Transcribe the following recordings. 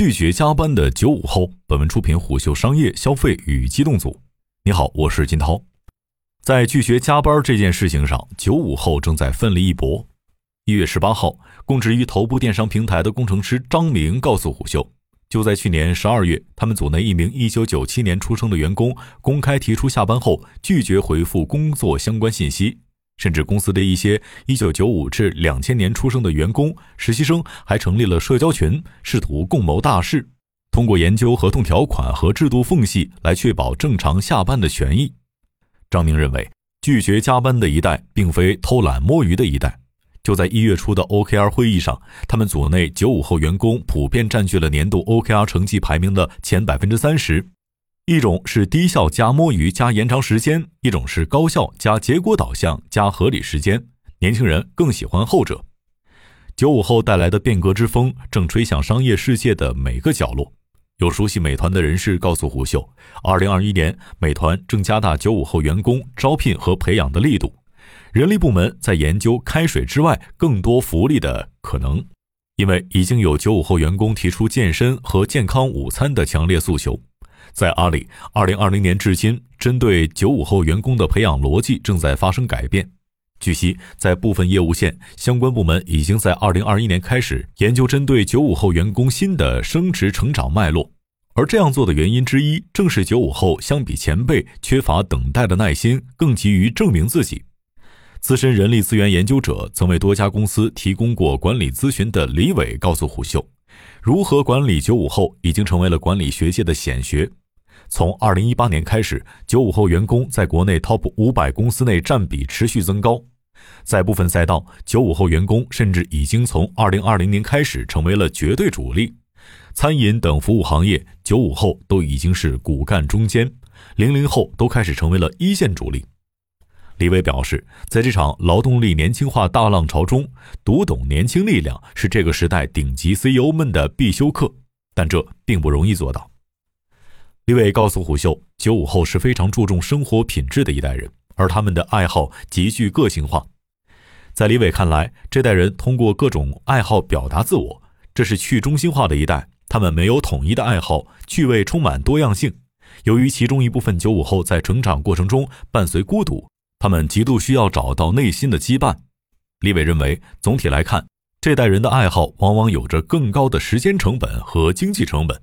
拒绝加班的九五后。本文出品虎嗅商业消费与机动组。你好，我是金涛。在拒绝加班这件事情上，九五后正在奋力一搏。一月十八号，供职于头部电商平台的工程师张明告诉虎嗅，就在去年十二月，他们组内一名一九九七年出生的员工公开提出下班后拒绝回复工作相关信息。甚至公司的一些一九九五至两千年出生的员工、实习生还成立了社交群，试图共谋大事，通过研究合同条款和制度缝隙来确保正常下班的权益。张明认为，拒绝加班的一代并非偷懒摸鱼的一代。就在一月初的 OKR 会议上，他们组内九五后员工普遍占据了年度 OKR 成绩排名的前百分之三十。一种是低效加摸鱼加延长时间，一种是高效加结果导向加合理时间。年轻人更喜欢后者。九五后带来的变革之风正吹向商业世界的每个角落。有熟悉美团的人士告诉胡秀，二零二一年美团正加大九五后员工招聘和培养的力度，人力部门在研究开水之外更多福利的可能，因为已经有九五后员工提出健身和健康午餐的强烈诉求。在阿里，二零二零年至今，针对九五后员工的培养逻辑正在发生改变。据悉，在部分业务线，相关部门已经在二零二一年开始研究针对九五后员工新的升职成长脉络。而这样做的原因之一，正是九五后相比前辈缺乏等待的耐心，更急于证明自己。资深人力资源研究者、曾为多家公司提供过管理咨询的李伟告诉虎嗅，如何管理九五后已经成为了管理学界的显学。从二零一八年开始，九五后员工在国内 TOP 五百公司内占比持续增高，在部分赛道，九五后员工甚至已经从二零二零年开始成为了绝对主力。餐饮等服务行业，九五后都已经是骨干中坚，零零后都开始成为了一线主力。李伟表示，在这场劳动力年轻化大浪潮中，读懂年轻力量是这个时代顶级 CEO 们的必修课，但这并不容易做到。李伟告诉虎嗅，九五后是非常注重生活品质的一代人，而他们的爱好极具个性化。在李伟看来，这代人通过各种爱好表达自我，这是去中心化的一代。他们没有统一的爱好，趣味充满多样性。由于其中一部分九五后在成长过程中伴随孤独，他们极度需要找到内心的羁绊。李伟认为，总体来看，这代人的爱好往往有着更高的时间成本和经济成本。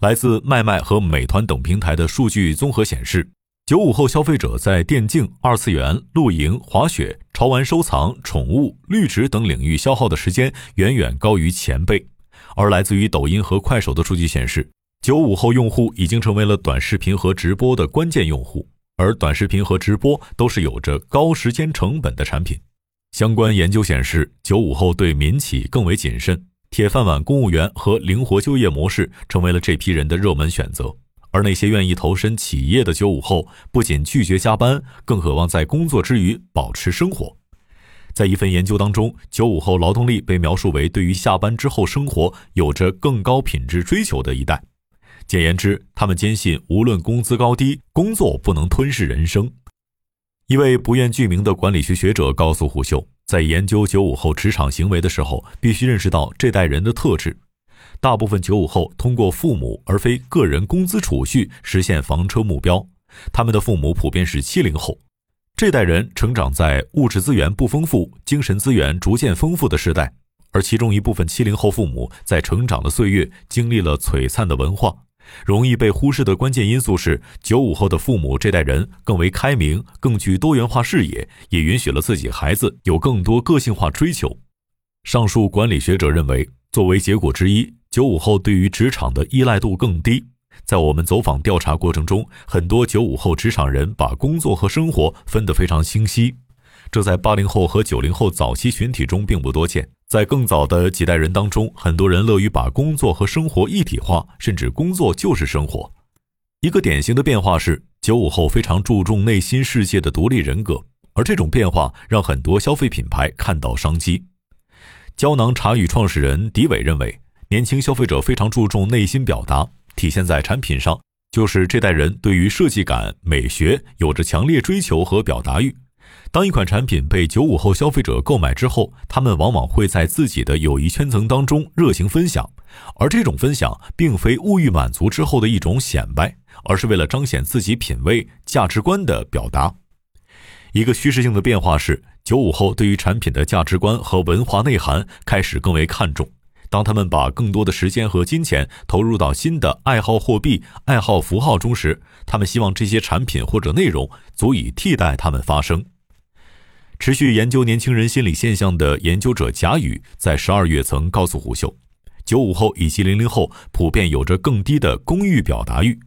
来自卖卖和美团等平台的数据综合显示，九五后消费者在电竞、二次元、露营、滑雪、潮玩收藏、宠物、绿植等领域消耗的时间远远高于前辈。而来自于抖音和快手的数据显示，九五后用户已经成为了短视频和直播的关键用户，而短视频和直播都是有着高时间成本的产品。相关研究显示，九五后对民企更为谨慎。铁饭碗公务员和灵活就业模式成为了这批人的热门选择，而那些愿意投身企业的九五后，不仅拒绝加班，更渴望在工作之余保持生活。在一份研究当中，九五后劳动力被描述为对于下班之后生活有着更高品质追求的一代。简言之，他们坚信无论工资高低，工作不能吞噬人生。一位不愿具名的管理学学者告诉虎嗅。在研究九五后职场行为的时候，必须认识到这代人的特质。大部分九五后通过父母而非个人工资储蓄实现房车目标，他们的父母普遍是七零后。这代人成长在物质资源不丰富、精神资源逐渐丰富的时代，而其中一部分七零后父母在成长的岁月经历了璀璨的文化。容易被忽视的关键因素是，九五后的父母这代人更为开明，更具多元化视野，也允许了自己孩子有更多个性化追求。上述管理学者认为，作为结果之一，九五后对于职场的依赖度更低。在我们走访调查过程中，很多九五后职场人把工作和生活分得非常清晰，这在八零后和九零后早期群体中并不多见。在更早的几代人当中，很多人乐于把工作和生活一体化，甚至工作就是生活。一个典型的变化是，九五后非常注重内心世界的独立人格，而这种变化让很多消费品牌看到商机。胶囊茶语创始人狄伟认为，年轻消费者非常注重内心表达，体现在产品上，就是这代人对于设计感、美学有着强烈追求和表达欲。当一款产品被九五后消费者购买之后，他们往往会在自己的友谊圈层当中热情分享，而这种分享并非物欲满足之后的一种显摆，而是为了彰显自己品味、价值观的表达。一个趋势性的变化是，九五后对于产品的价值观和文化内涵开始更为看重。当他们把更多的时间和金钱投入到新的爱好货币、爱好符号中时，他们希望这些产品或者内容足以替代他们发声。持续研究年轻人心理现象的研究者贾宇在十二月曾告诉胡秀，九五后以及零零后普遍有着更低的公域表达欲，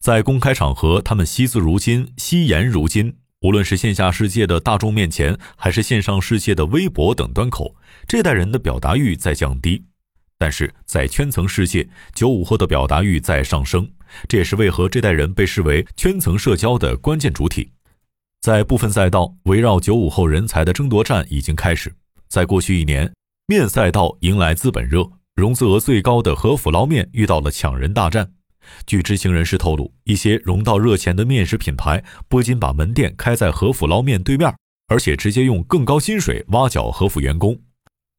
在公开场合，他们惜字如金，惜言如金。无论是线下世界的大众面前，还是线上世界的微博等端口，这代人的表达欲在降低，但是在圈层世界，九五后的表达欲在上升。这也是为何这代人被视为圈层社交的关键主体。在部分赛道，围绕九五后人才的争夺战已经开始。在过去一年，面赛道迎来资本热，融资额最高的和府捞面遇到了抢人大战。据知情人士透露，一些融到热钱的面食品牌不仅把门店开在和府捞面对面，而且直接用更高薪水挖角和府员工。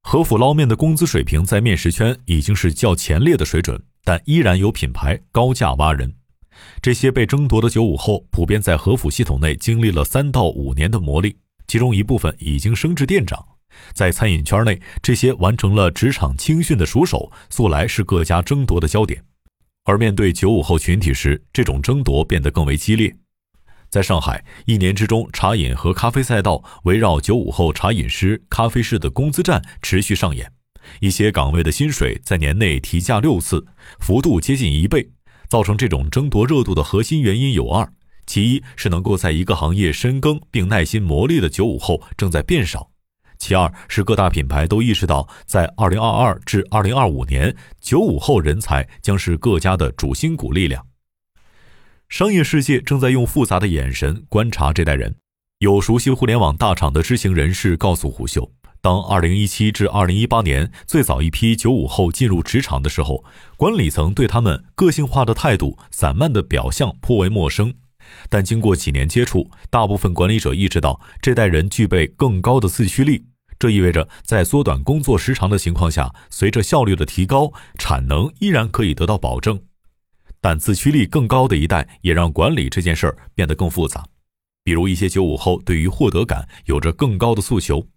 和府捞面的工资水平在面食圈已经是较前列的水准，但依然有品牌高价挖人。这些被争夺的九五后，普遍在和府系统内经历了三到五年的磨砺，其中一部分已经升至店长。在餐饮圈内，这些完成了职场青训的熟手，素来是各家争夺的焦点。而面对九五后群体时，这种争夺变得更为激烈。在上海，一年之中，茶饮和咖啡赛道围绕九五后茶饮师、咖啡师的工资战持续上演，一些岗位的薪水在年内提价六次，幅度接近一倍。造成这种争夺热度的核心原因有二：其一是能够在一个行业深耕并耐心磨砺的九五后正在变少；其二是各大品牌都意识到，在二零二二至二零二五年，九五后人才将是各家的主心骨力量。商业世界正在用复杂的眼神观察这代人。有熟悉互联网大厂的知情人士告诉虎嗅。当2017至2018年最早一批九五后进入职场的时候，管理层对他们个性化的态度、散漫的表象颇为陌生。但经过几年接触，大部分管理者意识到这代人具备更高的自驱力。这意味着在缩短工作时长的情况下，随着效率的提高，产能依然可以得到保证。但自驱力更高的一代也让管理这件事儿变得更复杂。比如一些九五后对于获得感有着更高的诉求。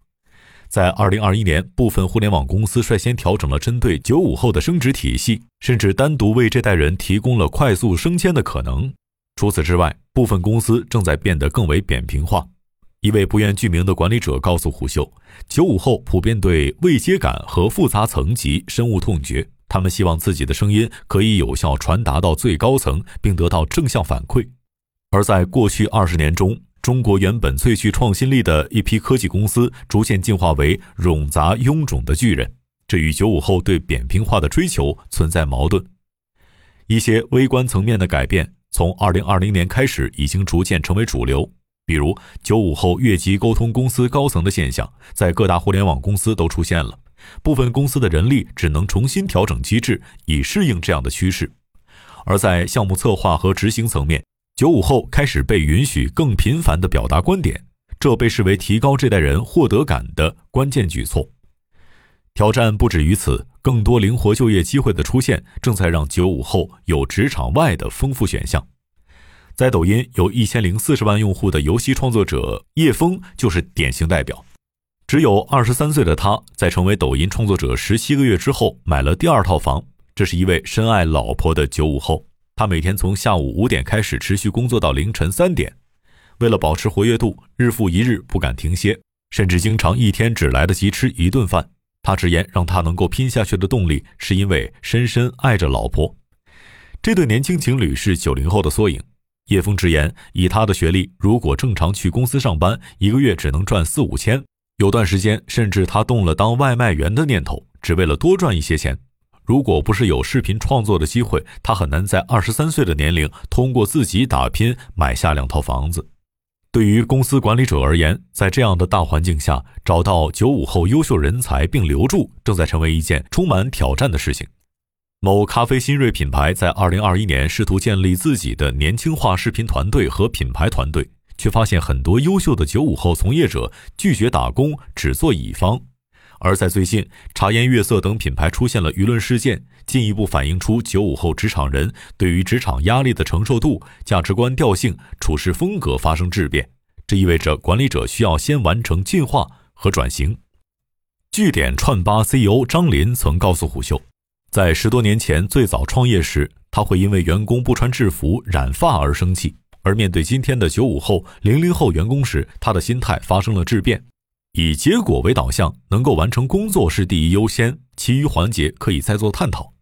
在二零二一年，部分互联网公司率先调整了针对九五后的升职体系，甚至单独为这代人提供了快速升迁的可能。除此之外，部分公司正在变得更为扁平化。一位不愿具名的管理者告诉虎嗅，九五后普遍对位阶感和复杂层级深恶痛绝，他们希望自己的声音可以有效传达到最高层，并得到正向反馈。而在过去二十年中，中国原本最具创新力的一批科技公司，逐渐进化为冗杂臃肿的巨人，这与九五后对扁平化的追求存在矛盾。一些微观层面的改变，从二零二零年开始已经逐渐成为主流。比如，九五后越级沟通公司高层的现象，在各大互联网公司都出现了。部分公司的人力只能重新调整机制，以适应这样的趋势。而在项目策划和执行层面，九五后开始被允许更频繁地表达观点，这被视为提高这代人获得感的关键举措。挑战不止于此，更多灵活就业机会的出现，正在让九五后有职场外的丰富选项。在抖音有一千零四十万用户的游戏创作者叶枫就是典型代表。只有二十三岁的他，在成为抖音创作者十七个月之后，买了第二套房。这是一位深爱老婆的九五后。他每天从下午五点开始，持续工作到凌晨三点，为了保持活跃度，日复一日不敢停歇，甚至经常一天只来得及吃一顿饭。他直言，让他能够拼下去的动力，是因为深深爱着老婆。这对年轻情侣是九零后的缩影。叶枫直言，以他的学历，如果正常去公司上班，一个月只能赚四五千，有段时间甚至他动了当外卖员的念头，只为了多赚一些钱。如果不是有视频创作的机会，他很难在二十三岁的年龄通过自己打拼买下两套房子。对于公司管理者而言，在这样的大环境下，找到九五后优秀人才并留住，正在成为一件充满挑战的事情。某咖啡新锐品牌在二零二一年试图建立自己的年轻化视频团队和品牌团队，却发现很多优秀的九五后从业者拒绝打工，只做乙方。而在最近，茶颜悦色等品牌出现了舆论事件，进一步反映出九五后职场人对于职场压力的承受度、价值观调性、处事风格发生质变。这意味着管理者需要先完成进化和转型。据点串吧 CEO 张林曾告诉虎嗅，在十多年前最早创业时，他会因为员工不穿制服、染发而生气；而面对今天的九五后、零零后员工时，他的心态发生了质变。以结果为导向，能够完成工作是第一优先，其余环节可以再做探讨。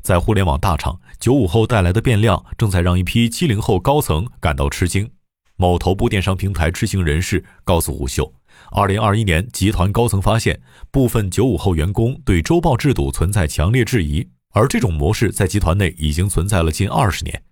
在互联网大厂，九五后带来的变量正在让一批七零后高层感到吃惊。某头部电商平台知情人士告诉虎嗅，二零二一年，集团高层发现部分九五后员工对周报制度存在强烈质疑，而这种模式在集团内已经存在了近二十年。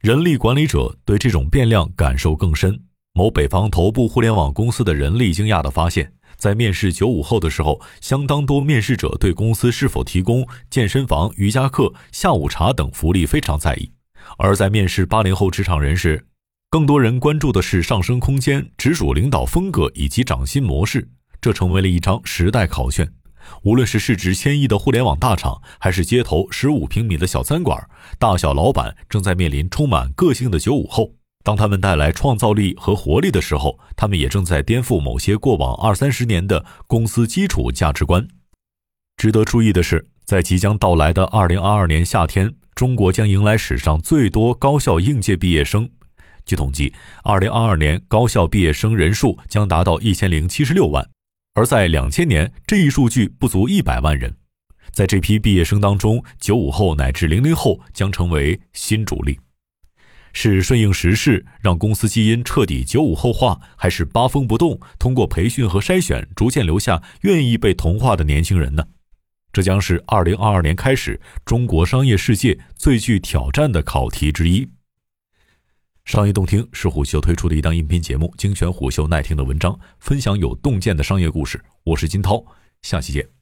人力管理者对这种变量感受更深。某北方头部互联网公司的人力惊讶地发现，在面试九五后的时候，相当多面试者对公司是否提供健身房、瑜伽课、下午茶等福利非常在意；而在面试八零后职场人时，更多人关注的是上升空间、直属领导风格以及涨薪模式。这成为了一张时代考卷。无论是市值千亿的互联网大厂，还是街头十五平米的小餐馆，大小老板正在面临充满个性的九五后。当他们带来创造力和活力的时候，他们也正在颠覆某些过往二三十年的公司基础价值观。值得注意的是，在即将到来的二零二二年夏天，中国将迎来史上最多高校应届毕业生。据统计，二零二二年高校毕业生人数将达到一千零七十六万，而在两千年，这一数据不足一百万人。在这批毕业生当中，九五后乃至零零后将成为新主力。是顺应时势，让公司基因彻底九五后化，还是八风不动，通过培训和筛选，逐渐留下愿意被同化的年轻人呢？这将是二零二二年开始中国商业世界最具挑战的考题之一。商业洞听是虎嗅推出的一档音频节目，精选虎嗅耐听的文章，分享有洞见的商业故事。我是金涛，下期见。